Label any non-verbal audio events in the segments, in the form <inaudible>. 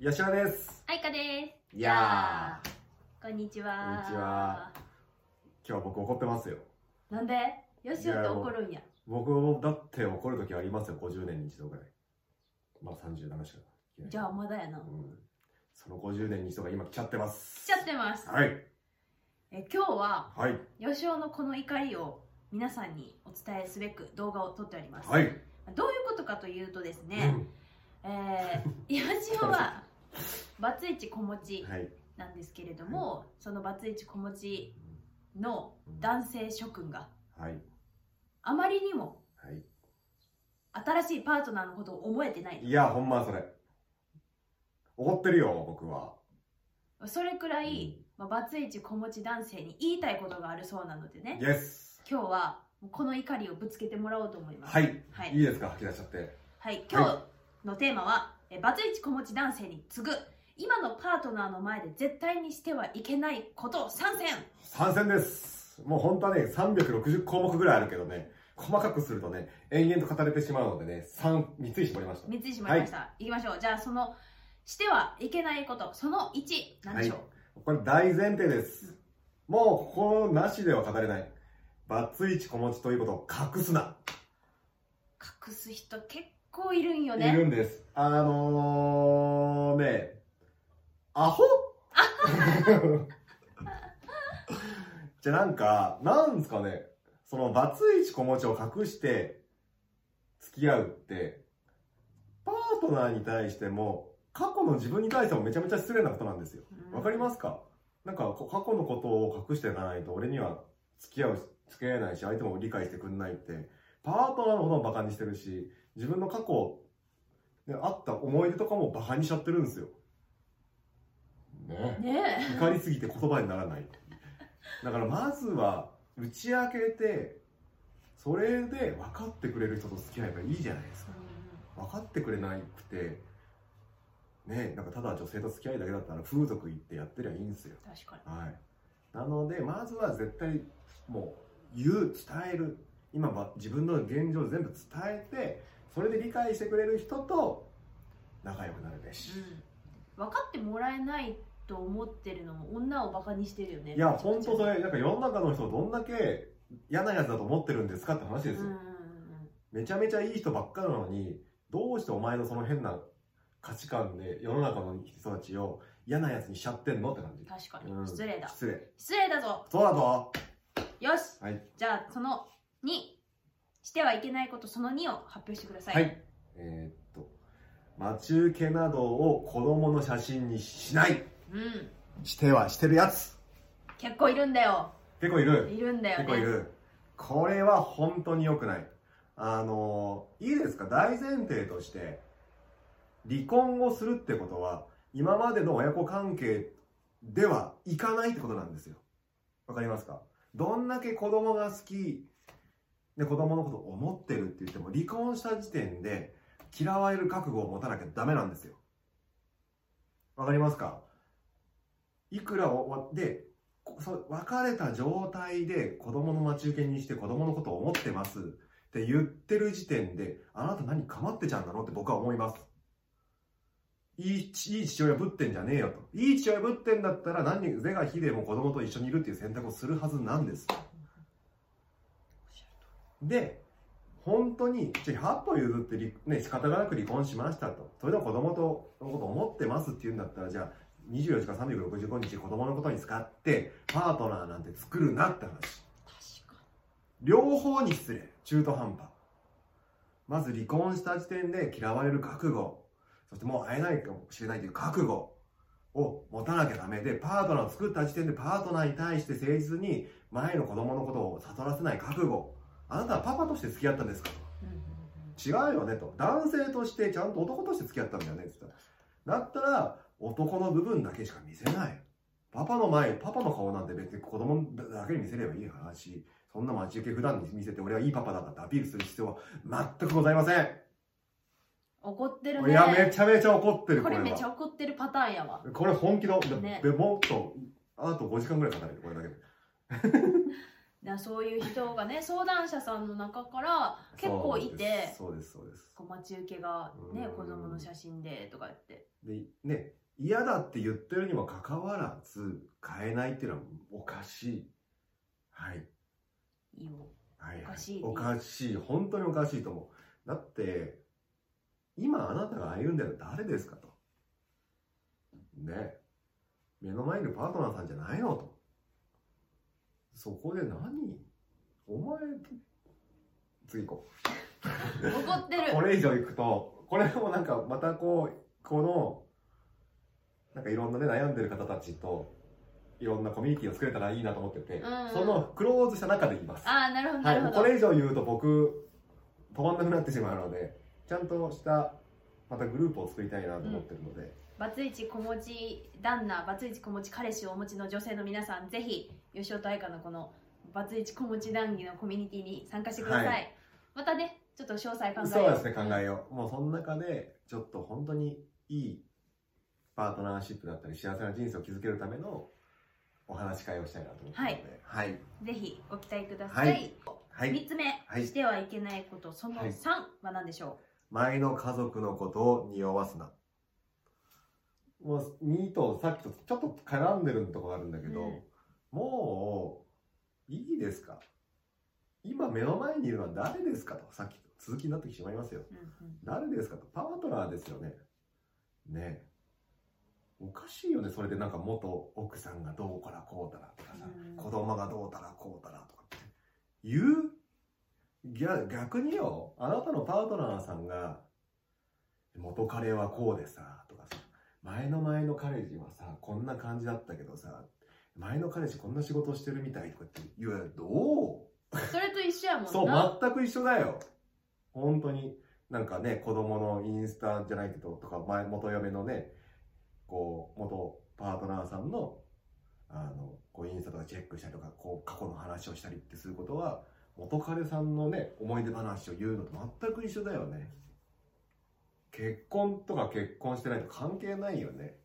吉田です。あいかです。いやこんにちは。こんにちは。今日は僕怒ってますよ。なんで？よしよって怒るんや。僕もだって怒る時ありますよ、50年に一度ぐらい。まあ37しか。じゃあまだやな。うん。その50年に一度が今来ちゃってます。来ちゃってます。はい。え今日は、はい。よしおのこの怒りを皆さんにお伝えすべく動画を撮っております。はい。どういうことかというとですね、えー、よしおは、<laughs> バツイチ子持ちうん。はい。なんですけれども、そのバツイチ子持ちの男性諸君がはい。あまりにもはい。新しいパートナーのことを思えてない。いや、ほんまそれ。怒ってるよ、僕は。それくらい、まあ、バツイチ子持ち男性に言いたいことがあるそうなのでねイエス。今日はこの怒りをぶつけてもらおうと思いますはい。はいいいですか、吐き出しちゃって。はい、今日のテーマは、えバツイチ子持ち男性に次ぐ今のパートナーの前で絶対にしてはいけないことを参戦参戦です。もう本当はね、360項目ぐらいあるけどね、細かくするとね、延々と語れてしまうのでね、3、3つに絞りました。3つにしまいました、い、きましょうじゃあそのしてはいけないことその1何でしょう、これ大前提です。もう、ここなしでは語れない。バツイチ子持ちということを隠すな。隠す人結構いるんよいねるんです。あのー、ね、アホ？<laughs> じゃあなんか、なんですかね、そのバツイチ子持ちを隠して付き合うって、パートナーに対しても、過去の自分に対してもめちゃめちゃ失礼なことなんですよ。わかりますか？なんかこ過去のことを隠していかないと俺には付き合う付き合えないし相手も理解してくんないってパートナーのこともバカにしてるし自分の過去であった思い出とかもバカにしちゃってるんですよ。ね。ね。怒りすぎて言葉にならない。だからまずは打ち明けてそれで分かってくれる人と付き合えばいいじゃないですか。え、分かってくれなくてねなんかただ女性と付き合いだけだったら風俗行ってやってりゃいいんですよ。確かに。はい、なのでまずは絶対もう言う伝える今は自分の現状を全部伝えてそれで理解してくれる人と仲良くなるべし、うん、分かってもらえないと思ってるのも女をバカにしてるよね。いや本当それなんか世の中の人をどんだけ嫌なやつだと思ってるんですかって話ですよ、うんうんめちゃめちゃいい人ばっかなのにどうしてお前のその変な価値観で世の中の人たちを嫌なやつにしちゃってんの？って感じ。うん確かに、うん。失礼だ。失礼。失礼だぞ。そうだぞ。よし。はい。じゃあその2してはいけないことその2を発表してください、はい。えーっと、待ち受けなどを子供の写真にしない。うんしてはしてるやつ。結構いるんだよ結構いる。いるんだよね結構いる。これは本当に良くない。あの、いいですか？大前提として、離婚をするってことは、今までの親子関係ではいかないってことなんですよ。わかりますか？どんだけ子供が好きで子供のことを思ってるって言っても離婚した時点で嫌われる覚悟を持たなきゃダメなんですよ。わかりますか？いくらをでそ別れた状態で子供の待ち受けにして子供のことを思ってますって言ってる時点であなた何かまってちゃうんなのって僕は思います。いいいい父親ぶってんじゃねえよと。いい父親ぶってんだったら何是が非でも子供と一緒にいるっていう選択をするはずなんです。で本当にじゃあ100歩譲って離、ね、仕方がなく離婚しましたと。それでも子供とのことを思ってますっていうんだったらじゃあ24時間365日子供のことに使ってパートナーなんて作るなって話。確か両方に失礼。中途半端。まず離婚した時点で嫌われる覚悟。そしてもう会えないかもしれないという覚悟。を持たなきゃダメでパートナーを作った時点でパートナーに対して誠実に前の子供のことを悟らせない覚悟あなたはパパとして付き合ったんですかと。違うよねと。男性としてちゃんと男として付き合ったんだよねって言った。らだったら男の部分だけしか見せない。パパの前パパの顔なんて別に子供だけに見せればいい話。そんな待ち受け普段に見せて俺はいいパパだってアピールする必要は全くございません、怒ってるね。いやめちゃめちゃ怒ってるこれ。はこれめっちゃ怒ってるパターンやわ。これ本気の、でね。でもっとあと5時間ぐらいかかる。これだけでなそういう人がね <laughs> 相談者さんの中から結構いてそうですそうです待ち受けがねうん。子供の写真でとか言って。でね嫌だって言ってるにもかかわらず変えないっていうのはおかしい。はい。いいよ。はいはい。おかしい。おかしい。本当におかしいと思う。だって今あなたが歩んでるのは誰ですかと。ね。目の前にいるパートナーさんじゃないのとそこで何？お前次行こ怒ってる。うこれ以上行くとこれもなんかまたこうこのなんかいろんなね悩んでる方たちといろんなコミュニティを作れたらいいなと思ってて、うん。うんそのクローズした中で言います。ああなるほどなはい、るほど、これ以上言うと僕止まんなくなってしまうのでちゃんとしたまたグループを作りたいなと思ってるので、バツイチ子持ち旦那バツイチ子持ち彼氏をお持ちの女性の皆さんぜひ吉尾と愛花のこのバツイチ子持ち談義のコミュニティに参加してください、はまたねちょっと詳細考えよそうですね考えよう。もうその中でちょっと本当にいいパートナーシップだったり幸せな人生を築けるためのお話し会をしたいなと思ってるので。はい。ぜひご期待ください、はい。はい。3つ目、はい。してはいけないこと。そのはい。3は何でしょ前の家族のことを匂わすな。もう2とさっきとちょっと絡んでるところあるんだけど、うんもういいですか？今目の前にいるのは誰ですか？とさっきと続きになってしまいますよ。う、うんうん。誰ですか？とパートナーですよね。ね。えおかしいよねそれでなんか元奥さんがどうからこうたらとかさ、うん。子供がどうたらこうたらとかって。言う？逆逆によあなたのパートナーさんが元彼はこうでさとかさ前の前の彼氏はさこんな感じだったけどさ前の彼氏こんな仕事してるみたいとかって言うどう？それと一緒やもんなそう、全く一緒だよ。本当に。なんかね、子供のインスタじゃないけど、とか、前、元嫁のね、こう、元パートナーさんの、あの、こう、インスタとかチェックしたりとか、こう、過去の話をしたりってすることは、元彼さんのね、思い出話を言うのと全く一緒だよね。結婚とか結婚してないと関係ないよね。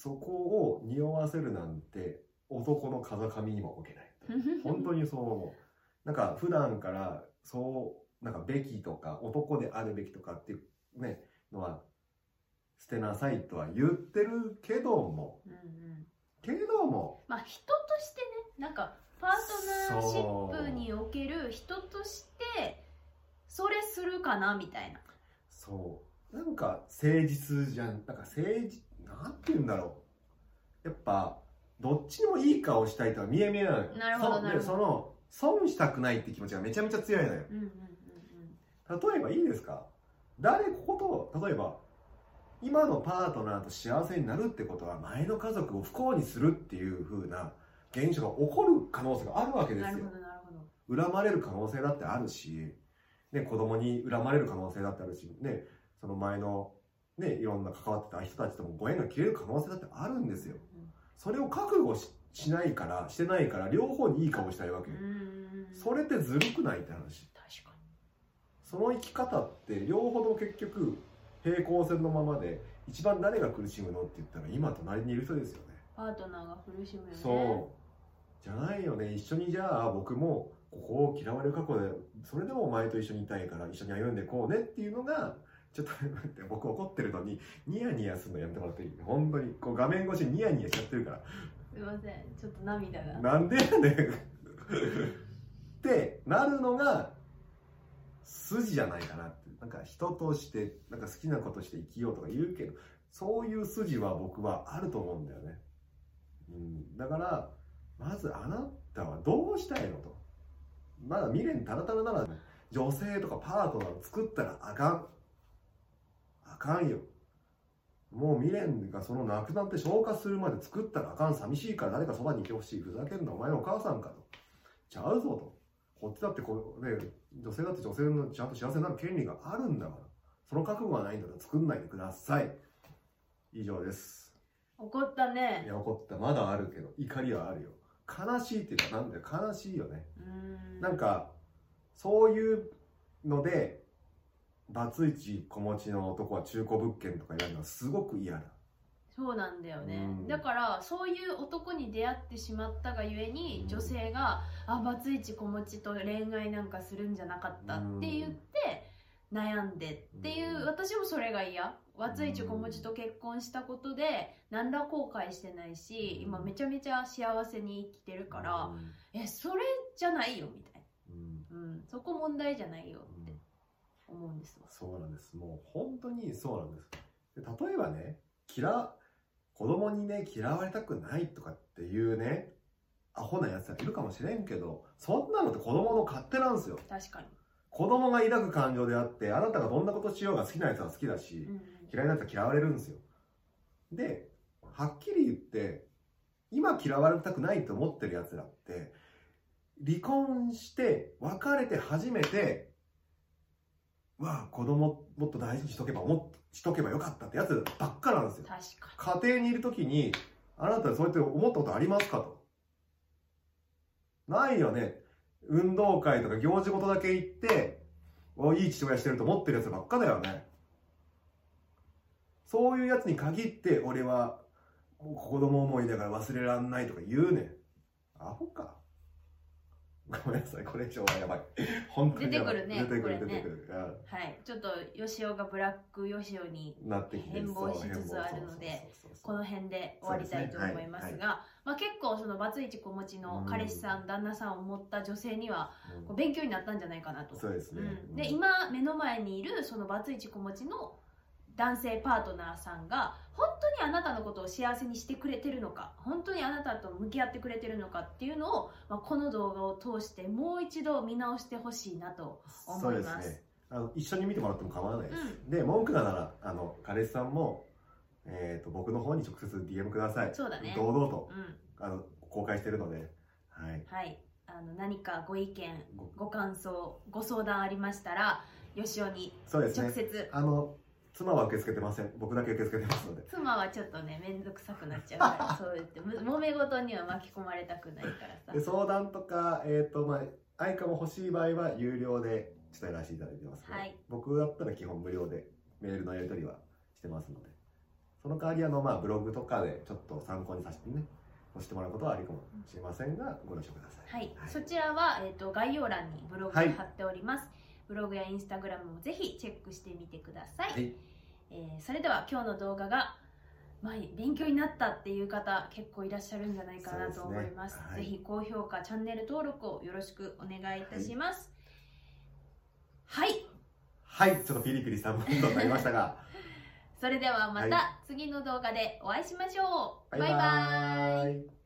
そこを匂わせるなんて、男の風上にも置けない。<laughs> 本当にそう思う。なんか普段からそう、なんかべきとか男であるべきとかっていうね、のは捨てなさいとは言ってるけども、うんうんけども、まあ人としてねなんかパートナーシップにおける人としてそれするかなみたいなそう、なんか誠実じゃん、なんか誠実、なんて言うんだろう。やっぱ、どっちにもいい顔したいとは見え見えなのよ。なるほどなるほどでその、損したくないって気持ちがめちゃめちゃ強いのよ。うんうんうん例えばいいですか？誰ここと例えば今のパートナーと幸せになるってことは前の家族を不幸にするっていう風な現象が起こる可能性があるわけですようんなるほどなるほど恨まれる可能性だってあるし、ね、子供に恨まれる可能性だってあるし、ね、その前の、ね、いろんな関わってた人たちともご縁が切れる可能性だってあるんですよ。それを覚悟ししないからしてないから両方にいい顔したいわけうんうんうん。それってずるくないって話。確かその生き方って両方とも結局平行線のままで一番誰が苦しむの？って言ったら今隣にいる人ですよね。にパートナーが苦しむよね。そう。じゃないよね。一緒にじゃあ僕もここを嫌われる過去でそれでもお前と一緒にいたいから一緒に歩んでこうねっていうのがちょっと待って僕怒ってるのにニヤニヤするのやめてもらっていい？本当に。こう画面越しにニヤニヤしちゃってるから。すいません。ちょっと涙が。なんでやねん。ってなるのが筋じゃないかなって。なんか人としてなんか好きなことして生きようとか言うけどそういう筋は僕はあると思うんだよね、うん、だからまずあなたはどうしたいのと。まだ未練たらたらなら女性とかパートナーを作ったらあかん。あかんよ。もう未練がそのなくなって消化するまで作ったらあかん。寂しいから誰かそばにいてほしい。ふざけんな。お前のお母さんかと。ちゃうぞと。こっちだってこう、ね、女性だって女性のちゃんと幸せになる権利があるんだから。その覚悟がないんだったら。作んないでください。以上です。怒ったいねや怒った。まだあるけど。怒りはあるよ。悲しいっていうかなんだよ。悲しいよね。なんかそういうのでバツイチ子持ちの男は中古物件とか言われるのはすごく嫌だ。そうなんだよね、うん。だからそういう男に出会ってしまったがゆえに、うん。女性が「あバツイチ子持ちと恋愛なんかするんじゃなかった」って言って悩んでっていう、うん。私もそれが嫌。バツイチ子持ちと結婚したことで何ら後悔してないし、うん。今めちゃめちゃ幸せに生きてるから、うん。えそれじゃないよみたいうん。な、うん、そこ問題じゃないよ思うんですわ。そうなんです。もう本当にそうなんです。で例えばね嫌子供にね嫌われたくないとかっていうねアホなやつがいるかもしれんけどそんなのって子供の勝手なんですよ。確かに、子供が抱く感情であってあなたがどんなことしようが好きなやつは好きだし、うん嫌いなやつは嫌われるんですよ。ではっきり言って今嫌われたくないと思ってるやつらって離婚して別れて初めてわあ子供もっと大事にしとけばしとけばよかったってやつばっかなんですよ。確か家庭にいる時にあなたそうやって思ったことありますかと。ないよね。運動会とか行事ごとだけ行っておいい父親してると思ってるやつばっかだよね。そういうやつに限って俺は子供思いだから忘れらんないとか言うね。んアホかごめんなさいこれ以上はやばい。本当に出てくるね出てくるね。出てくる、はい、ちょっと吉尾がブラック吉尾にうんなってきて変貌しつつあるのでこの辺で終わりたいと思いますそうですね。が、まあ、結構そのバツイチ子持ちの彼氏さん、旦那さんを持った女性には勉強になったんじゃないかなと。そうですね、うん、で今目の前にいるそのバツイチ子持ちの男性パートナーさんが本当にあなたのことを幸せにしてくれてるのか本当にあなたと向き合ってくれてるのかっていうのを、まあ、この動画を通してもう一度見直してほしいなと思います。そうですね。あの一緒に見てもらっても構わないです、で文句がならあの彼氏さんも、えー、と僕の方に直接 DM ください。そうだね。堂々とうん。あの公開してるので。はい。はい。あの何かご意見ご。ご感想ご相談ありましたら吉尾にそうですね。直接、あの妻は受け付けてません。僕だけ受け付けてますので。妻はちょっとね面倒くさくなっちゃうから <laughs> そう言ってむ揉め事には巻き込まれたくないからさ。で相談とかえっ、とまあ愛花も欲しい場合は有料でちょっとやらせていただいてますはい。僕だったら基本無料でメールのやり取りはしてますのでその代わりあの、まあ、ブログとかでちょっと参考にさせてね押してもらうことはありかもしれませんがご了承ください。はい、そちらは、えー、と概要欄にブログをはい。貼っております、ブログやインスタグラムもぜひチェックしてみてください、はい。えーそれでは今日の動画が、まあ、勉強になったっていう方結構いらっしゃるんじゃないかなと思います。ね。はい。ぜひ高評価チャンネル登録をよろしくお願いいたします。はい、はい。ちょっとピリピリしたムードになりましたが。<laughs> それではまはた次の動画でお会いしましょう。バイバーイ